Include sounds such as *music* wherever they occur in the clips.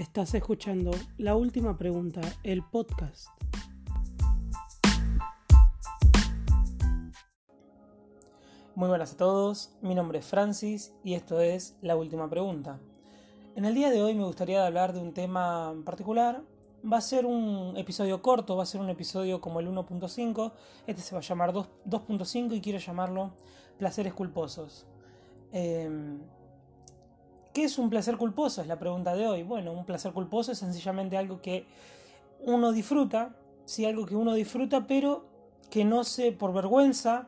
Estás escuchando La Última Pregunta, el podcast. Muy buenas a todos, mi nombre es Francis y esto es La Última Pregunta. En el día de hoy me gustaría hablar de un tema particular. Va a ser un episodio corto, va a ser un episodio como el 1.5. Este se va a llamar 2.5 y quiero llamarlo Placeres Culposos. Em, ¿Qué es un placer culposo? Es la pregunta de hoy. Bueno, un placer culposo es sencillamente algo que uno disfruta, sí, algo que uno disfruta, pero que no se, por vergüenza,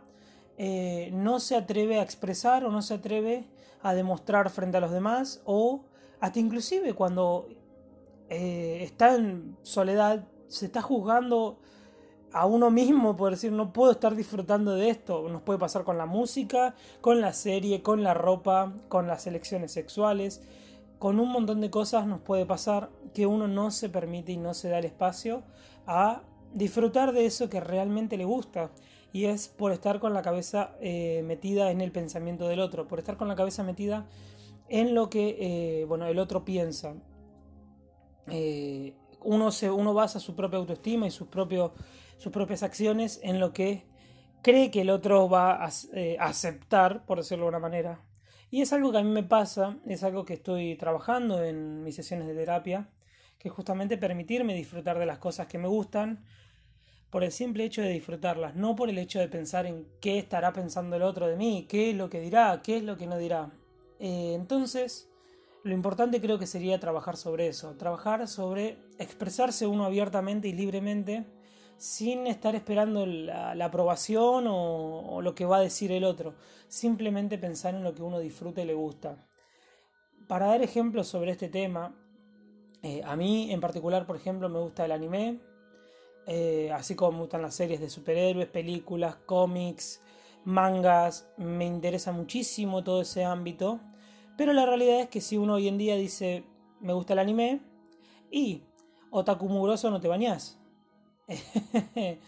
eh, no se atreve a expresar o no se atreve a demostrar frente a los demás o hasta inclusive cuando eh, está en soledad, se está juzgando a uno mismo por decir no puedo estar disfrutando de esto. Nos puede pasar con la música, con la serie, con la ropa, con las elecciones sexuales, con un montón de cosas nos puede pasar que uno no se permite y no se da el espacio a disfrutar de eso que realmente le gusta. Y es por estar con la cabeza eh, metida en el pensamiento del otro, por estar con la cabeza metida en lo que eh, bueno, el otro piensa. Eh, uno, se, uno basa su propia autoestima y sus propios sus propias acciones en lo que cree que el otro va a eh, aceptar, por decirlo de una manera. Y es algo que a mí me pasa, es algo que estoy trabajando en mis sesiones de terapia, que es justamente permitirme disfrutar de las cosas que me gustan por el simple hecho de disfrutarlas, no por el hecho de pensar en qué estará pensando el otro de mí, qué es lo que dirá, qué es lo que no dirá. Eh, entonces, lo importante creo que sería trabajar sobre eso, trabajar sobre expresarse uno abiertamente y libremente sin estar esperando la, aprobación o, lo que va a decir el otro, simplemente pensar en lo que uno disfruta y le gusta. Para dar ejemplos sobre este tema, eh, a mí en particular, por ejemplo, me gusta el anime, eh, así como me gustan las series de superhéroes, películas, cómics, mangas, me interesa muchísimo todo ese ámbito, pero la realidad es que si uno hoy en día dice me gusta el anime y otaku mugroso no te bañas *laughs*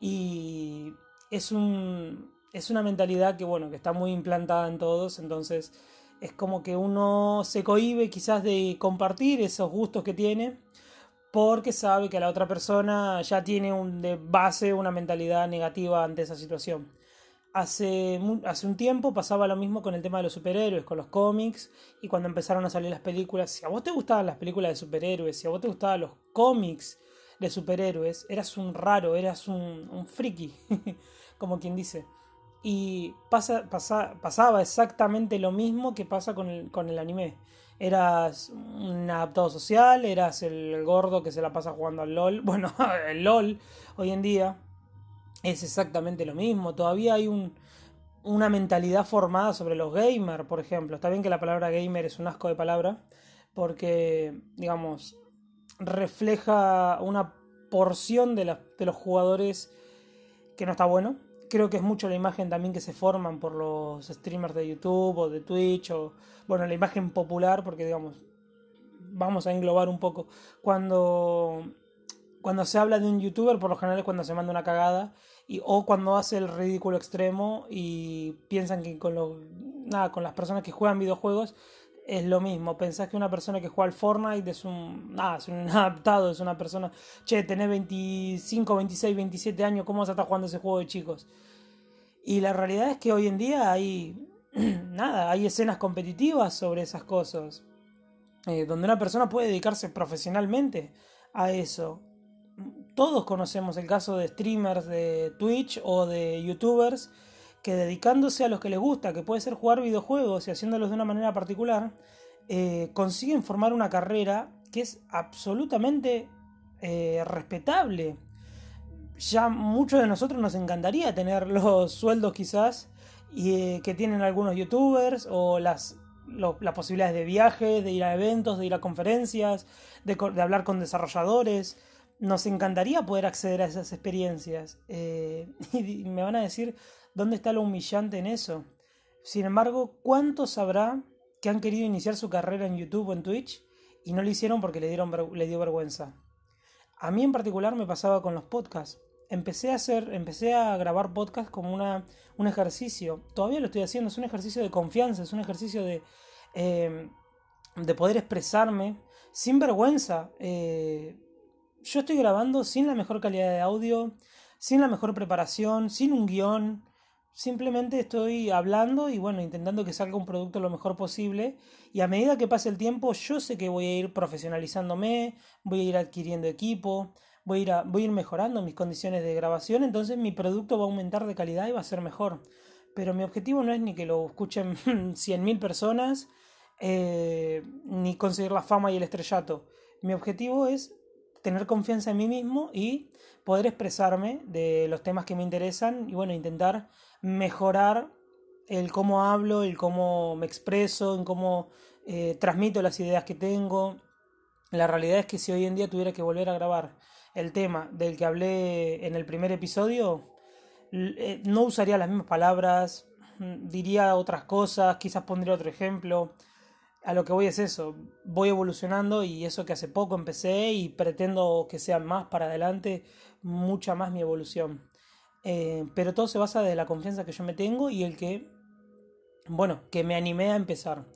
y es, un, es una mentalidad que, bueno, que está muy implantada en todos, entonces es como que uno se cohíbe quizás de compartir esos gustos que tiene porque sabe que la otra persona ya tiene un, de base una mentalidad negativa ante esa situación. Hace, hace un tiempo pasaba lo mismo con el tema de los superhéroes, con los cómics, y cuando empezaron a salir las películas, si a vos te gustaban las películas de superhéroes, si a vos te gustaban los cómics de superhéroes, eras un raro, eras un, un friki, *laughs* como quien dice. Y pasa, pasaba exactamente lo mismo que pasa con el, con el anime. Eras un adaptado social, eras el gordo que se la pasa jugando al LOL. *laughs* Bueno, el LOL hoy en día es exactamente lo mismo. Todavía hay un, una mentalidad formada sobre los gamers, por ejemplo. Está bien que la palabra gamer es un asco de palabra, porque, digamos, refleja una porción de, los jugadores que no está bueno. Creo que es mucho la imagen también que se forman por los streamers de YouTube o de Twitch o, bueno, la imagen popular, porque digamos, vamos a englobar un poco. Cuando, cuando se habla de un youtuber, por lo general es cuando se manda una cagada y, o cuando hace el ridículo extremo y piensan que con, lo, nada, con las personas que juegan videojuegos es lo mismo. Pensás que una persona que juega al Fortnite es un. Es un *laughs* adaptado, es una persona. Che, tenés 25, 26, 27 años, ¿cómo vas a estar jugando ese juego de chicos? Y la realidad es que hoy en día hay. *clears throat* Nada, hay escenas competitivas sobre esas cosas. Eh, donde una persona puede dedicarse profesionalmente a eso. Todos conocemos el caso de streamers de Twitch o de youtubers que dedicándose a lo que les gusta, que puede ser jugar videojuegos y haciéndolos de una manera particular, eh, consiguen formar una carrera que es absolutamente eh, respetable. Ya muchos de nosotros nos encantaría tener *laughs* los sueldos quizás y, eh, que tienen algunos youtubers o las, las posibilidades de viaje, de ir a eventos, de ir a conferencias, de hablar con desarrolladores nos encantaría poder acceder a esas experiencias. *laughs* y me van a decir, ¿Dónde está lo humillante en eso? Sin embargo, ¿cuántos habrá que han querido iniciar su carrera en YouTube o en Twitch y no lo hicieron porque le, dieron, le dio vergüenza? A mí en particular me pasaba con los podcasts. Empecé a hacer, empecé a grabar podcasts como una, un ejercicio. Todavía lo estoy haciendo, es un ejercicio de confianza, es un ejercicio de, eh, de poder expresarme sin vergüenza. Eh, yo estoy grabando sin la mejor calidad de audio, sin la mejor preparación, sin un guion. Simplemente estoy hablando y bueno, intentando que salga un producto lo mejor posible. Y a medida que pase el tiempo, yo sé que voy a ir profesionalizándome, voy a ir adquiriendo equipo, voy a ir, mejorando mis condiciones de grabación. Entonces mi producto va a aumentar de calidad y va a ser mejor. Pero mi objetivo no es ni que lo escuchen *laughs* 100.000 personas, eh, ni conseguir la fama y el estrellato. Mi objetivo es tener confianza en mí mismo y poder expresarme de los temas que me interesan y bueno, intentar mejorar el cómo hablo, el cómo me expreso, en cómo eh, transmito las ideas que tengo. La realidad es que si hoy en día tuviera que volver a grabar el tema del que hablé en el primer episodio, eh, no usaría las mismas palabras, mm, diría otras cosas, quizás pondría otro ejemplo a lo que voy es eso, voy evolucionando y eso que hace poco empecé y pretendo que sea más para adelante, mucha más mi evolución. Eh, pero todo se basa de la confianza que yo me tengo y el que, bueno, que me animé a empezar.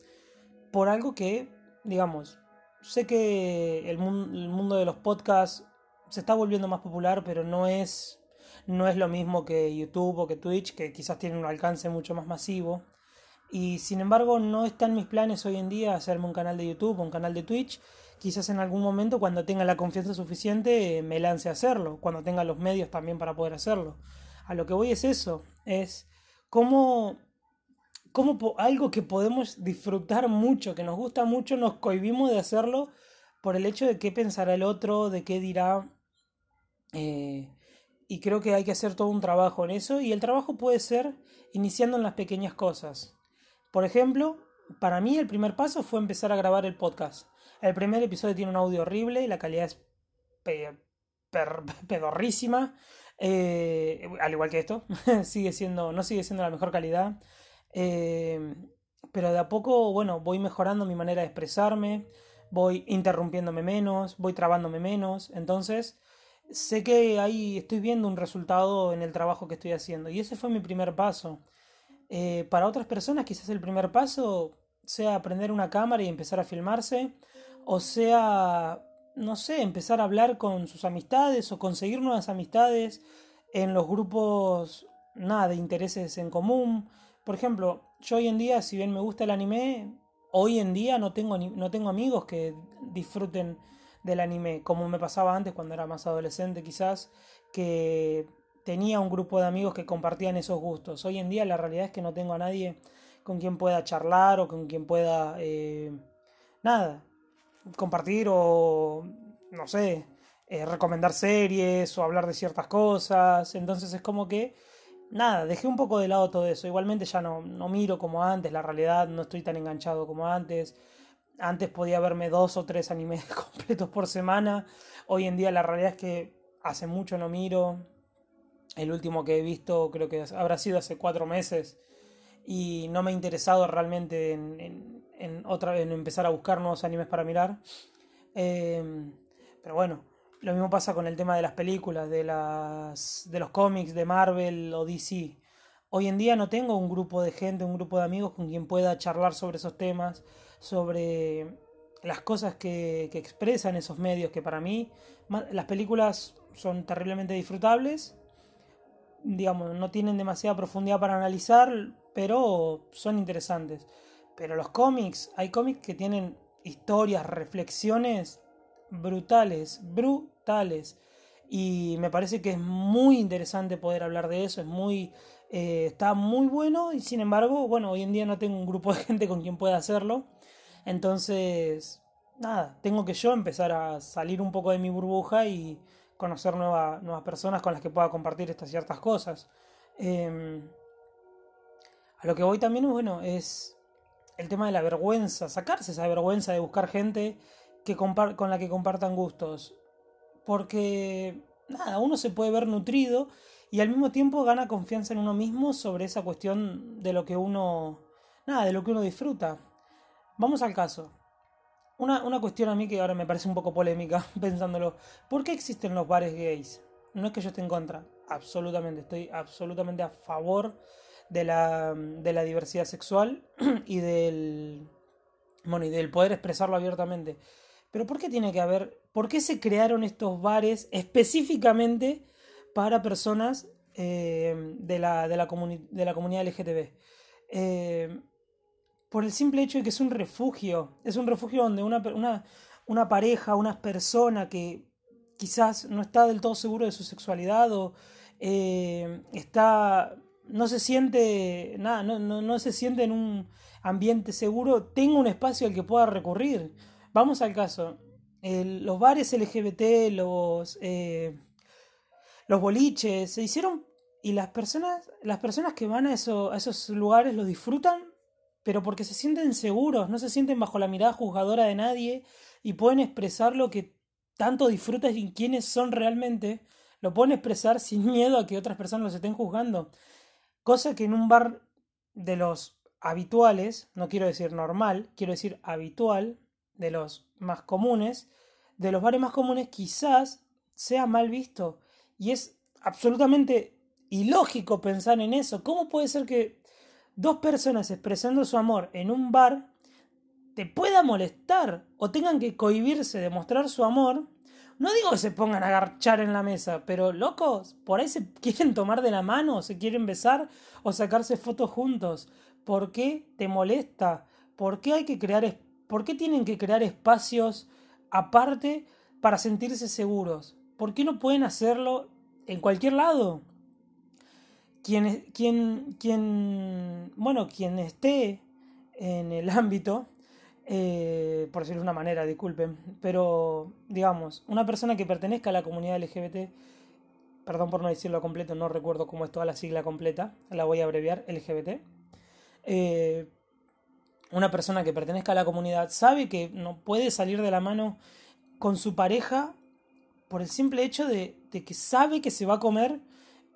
Por algo que, digamos, sé que el, el mundo de los podcasts se está volviendo más popular, pero no es, no es lo mismo que YouTube o que Twitch, que quizás tienen un alcance mucho más masivo. Y sin embargo, no está en mis planes hoy en día hacerme un canal de YouTube o un canal de Twitch. Quizás en algún momento, cuando tenga la confianza suficiente, me lance a hacerlo. Cuando tenga los medios también para poder hacerlo. A lo que voy es eso: es cómo, cómo algo que podemos disfrutar mucho, que nos gusta mucho, nos cohibimos de hacerlo por el hecho de qué pensará el otro, de qué dirá. Eh, y creo que hay que hacer todo un trabajo en eso. Y el trabajo puede ser iniciando en las pequeñas cosas. Por ejemplo, para mí el primer paso fue empezar a grabar el podcast. El primer episodio tiene un audio horrible y la calidad es pedorrísima. Eh, al igual que esto, *laughs* sigue siendo, no sigue siendo la mejor calidad. Eh, pero de a poco, bueno, voy mejorando mi manera de expresarme, voy interrumpiéndome menos, voy trabándome menos. Entonces, sé que ahí estoy viendo un resultado en el trabajo que estoy haciendo. Y ese fue mi primer paso. Eh, para otras personas quizás el primer paso sea aprender una cámara y empezar a filmarse, o sea, no sé, empezar a hablar con sus amistades o conseguir nuevas amistades en los grupos, nada, de intereses en común. Por ejemplo, yo hoy en día, si bien me gusta el anime, hoy en día no tengo, no tengo amigos que disfruten del anime, como me pasaba antes cuando era más adolescente quizás, que tenía un grupo de amigos que compartían esos gustos. Hoy en día la realidad es que no tengo a nadie con quien pueda charlar o con quien pueda, eh, nada, compartir o, no sé, eh, recomendar series o hablar de ciertas cosas. Entonces es como que, nada, dejé un poco de lado todo eso. Igualmente ya no, no miro como antes, la realidad no estoy tan enganchado como antes. Antes podía verme dos o tres *laughs* animes completos por semana. Hoy en día la realidad es que hace mucho no miro. El último que he visto creo que habrá sido hace cuatro meses y no me he interesado realmente en, otra, en empezar a buscar nuevos animes para mirar. Em, pero bueno, lo mismo pasa con el tema de las películas, de, las, de los cómics de Marvel o DC. Hoy en día no tengo un grupo de gente, un grupo de amigos con quien pueda charlar sobre esos temas, sobre las cosas que, que expresan esos medios, que para mí las películas son terriblemente disfrutables digamos, no tienen demasiada profundidad para analizar, pero son interesantes. Pero los cómics, hay cómics que tienen historias, reflexiones brutales, brutales. Y me parece que es muy interesante poder hablar de eso, es muy, eh, está muy bueno y sin embargo, bueno, hoy en día no tengo un grupo de gente con quien pueda hacerlo. Entonces, nada, tengo que yo empezar a salir un poco de mi burbuja y, conocer nuevas personas con las que pueda compartir estas ciertas cosas. Em, a lo que voy también, bueno, es el tema de la vergüenza, sacarse esa vergüenza de buscar gente que con la que compartan gustos. Porque, nada, uno se puede ver nutrido y al mismo tiempo gana confianza en uno mismo sobre esa cuestión de lo que uno, nada, de lo que uno disfruta. Vamos al caso. Una, cuestión a mí que ahora me parece un poco polémica *laughs* pensándolo. ¿Por qué existen los bares gays? No es que yo esté en contra, absolutamente, estoy absolutamente a favor de la, de la diversidad sexual *clears throat* y del, bueno, y del poder expresarlo abiertamente. Pero ¿por qué tiene que haber, por qué se crearon estos bares específicamente para personas eh, de, la, de, la de, la, comunidad LGTB? Eh, por el simple hecho de que es un refugio, es un refugio donde una, una, una pareja, una persona que quizás no está del todo seguro de su sexualidad o eh, está no se siente nada, no, no, no, se siente en un ambiente seguro, tenga un espacio al que pueda recurrir. Vamos al caso. los bares LGBT, los, eh, los boliches, se hicieron y las personas, las personas que van a, eso, a esos lugares lo disfrutan, pero porque se sienten seguros, no se sienten bajo la mirada juzgadora de nadie y pueden expresar lo que tanto disfrutan y quiénes son realmente, lo pueden expresar sin miedo a que otras personas los estén juzgando. Cosa que en un bar de los habituales, no quiero decir normal, quiero decir habitual, de los más comunes, de los bares más comunes quizás sea mal visto. Y es absolutamente ilógico pensar en eso. ¿Cómo puede ser que dos personas expresando su amor en un bar te pueda molestar o tengan que cohibirse de mostrar su amor no digo que se pongan a agarchar en la mesa, pero locos, por ahí se *laughs* quieren tomar de la mano, se quieren besar o sacarse fotos juntos. ¿Por qué te molesta? ¿Por qué hay que crear por qué tienen que crear espacios aparte para sentirse seguros? ¿Por qué no pueden hacerlo en cualquier lado? Quien, quien, quien, bueno, quien esté en el ámbito eh, por decirlo de una manera, disculpen, pero digamos, una persona que pertenezca a la comunidad LGBT, perdón por no decirlo completo, no recuerdo cómo es toda la sigla completa, la voy a abreviar, LGBT, eh, una persona que pertenezca a la comunidad sabe que no puede salir de la mano con su pareja por el simple hecho de, de que sabe que se va a comer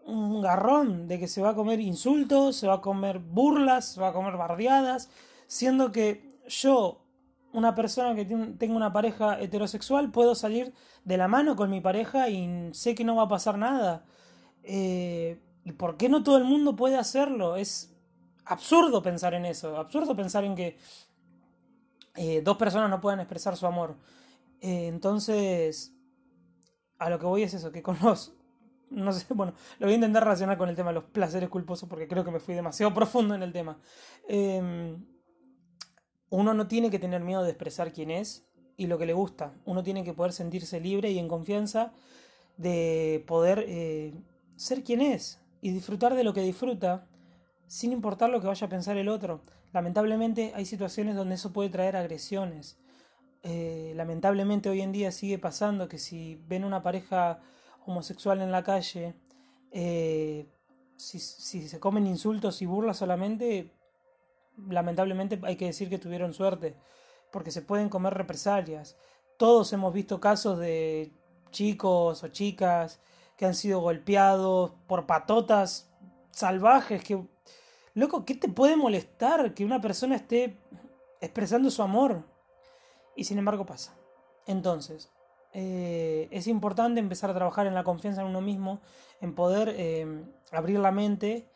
un garrón, de que se va a comer insultos, se va a comer burlas, se va a comer bardeadas, siendo que yo una persona que tenga una pareja heterosexual, puedo salir de la mano con mi pareja y sé que no va a pasar nada. Eh, ¿Y por qué no todo el mundo puede hacerlo? Es absurdo pensar en eso, absurdo pensar en que eh, dos personas no puedan expresar su amor. Eh, entonces, a lo que voy es eso, que con. No sé, *laughs* bueno, lo voy a intentar relacionar con el tema de los placeres culposos porque creo que me fui demasiado *laughs* profundo en el tema. Eh, uno no tiene que tener miedo de expresar quién es y lo que le gusta. Uno tiene que poder sentirse libre y en confianza de poder eh, ser quien es y disfrutar de lo que disfruta sin importar lo que vaya a pensar el otro. Lamentablemente hay situaciones donde eso puede traer agresiones. Eh, lamentablemente hoy en día sigue pasando que si ven una pareja homosexual en la calle, eh, si, si se comen insultos y burlas solamente, lamentablemente hay que decir que tuvieron suerte, porque se pueden comer represalias. Todos hemos visto casos de chicos o chicas que han sido golpeados por patotas salvajes que... Loco, ¿qué te puede molestar que una persona esté expresando su amor? Y sin embargo pasa. Entonces, eh, es importante empezar a trabajar en la confianza en uno mismo, en poder eh, abrir la mente,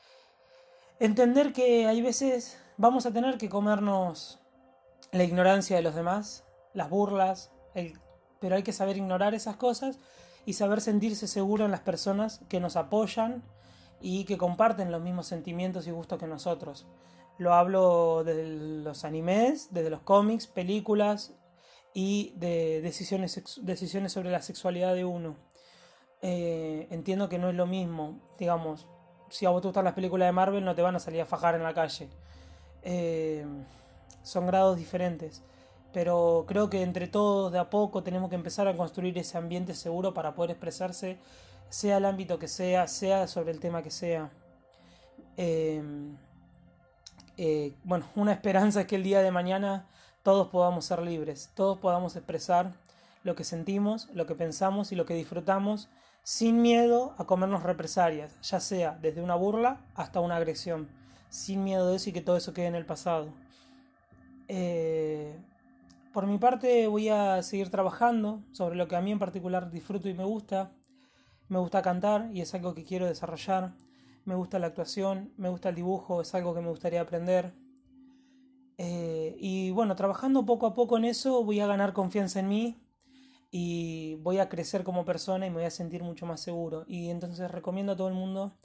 entender que hay veces vamos a tener que comernos la ignorancia de los demás, las burlas, pero hay que saber ignorar esas cosas y saber sentirse seguro en las personas que nos apoyan y que comparten los mismos sentimientos y gustos que nosotros. Lo hablo de los animes, desde los cómics, películas y de decisiones, decisiones sobre la sexualidad de uno. Eh, entiendo que no es lo mismo, digamos, si a vos te gustan las películas de Marvel no te van a salir a fajar en la calle. Eh, son grados diferentes. Pero creo que entre todos de a poco tenemos que empezar a construir ese ambiente seguro para poder expresarse, sea el ámbito que sea, sea sobre el tema que sea. Eh, bueno, una esperanza es que el día de mañana todos podamos ser libres, todos podamos expresar lo que sentimos, lo que pensamos y lo que disfrutamos sin miedo a comernos represalias, ya sea desde una burla hasta una agresión sin miedo de eso y que todo eso quede en el pasado. Eh, por mi parte voy a seguir trabajando sobre lo que a mí en particular disfruto y me gusta. Me gusta cantar y es algo que quiero desarrollar. Me gusta la actuación, me gusta el dibujo, es algo que me gustaría aprender. Eh, y bueno, trabajando poco a poco en eso voy a ganar confianza en mí y voy a crecer como persona y me voy a sentir mucho más seguro. Y entonces recomiendo a todo el mundo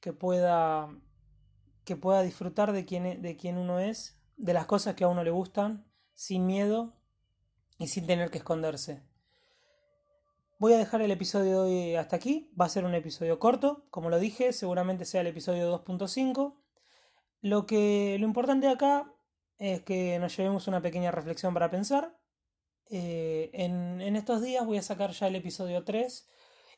que pueda, que pueda disfrutar de quién, e, de quién uno es, de las cosas que a uno le gustan, sin miedo y sin tener que esconderse. Voy a dejar el episodio de hoy hasta aquí. Va a ser un episodio corto, como lo dije, seguramente sea el episodio 2.5. Lo que lo importante acá es que nos llevemos una pequeña reflexión para pensar. Eh, en, en, estos días voy a sacar ya el episodio 3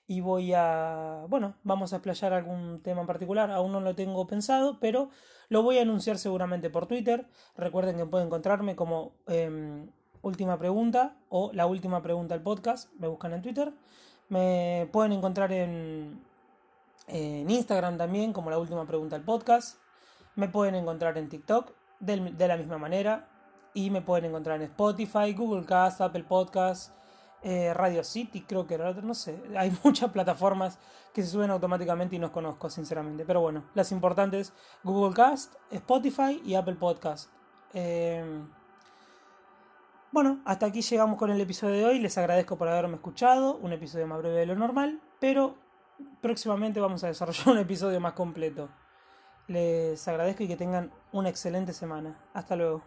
y voy a, bueno, vamos a explayar algún tema en particular. Aún no lo tengo pensado, pero lo voy a anunciar seguramente por Twitter. Recuerden que pueden encontrarme como eh, última pregunta o la última pregunta del podcast. Me buscan en Twitter. Me pueden encontrar en, en Instagram también como la última pregunta del podcast. Me pueden encontrar en TikTok de, la misma manera. Y me pueden encontrar en Spotify, Google Cast, Apple Podcast, eh, Radio City, creo que era, no sé. *laughs* Hay muchas plataformas que se suben automáticamente y no conozco, sinceramente. Pero bueno, las importantes: Google Cast, Spotify y Apple Podcast. Eh, bueno, hasta aquí llegamos con el episodio de hoy. Les agradezco por haberme escuchado. Un episodio más breve de lo normal, pero próximamente vamos a desarrollar *laughs* un episodio más completo. Les agradezco y que tengan una excelente semana. Hasta luego.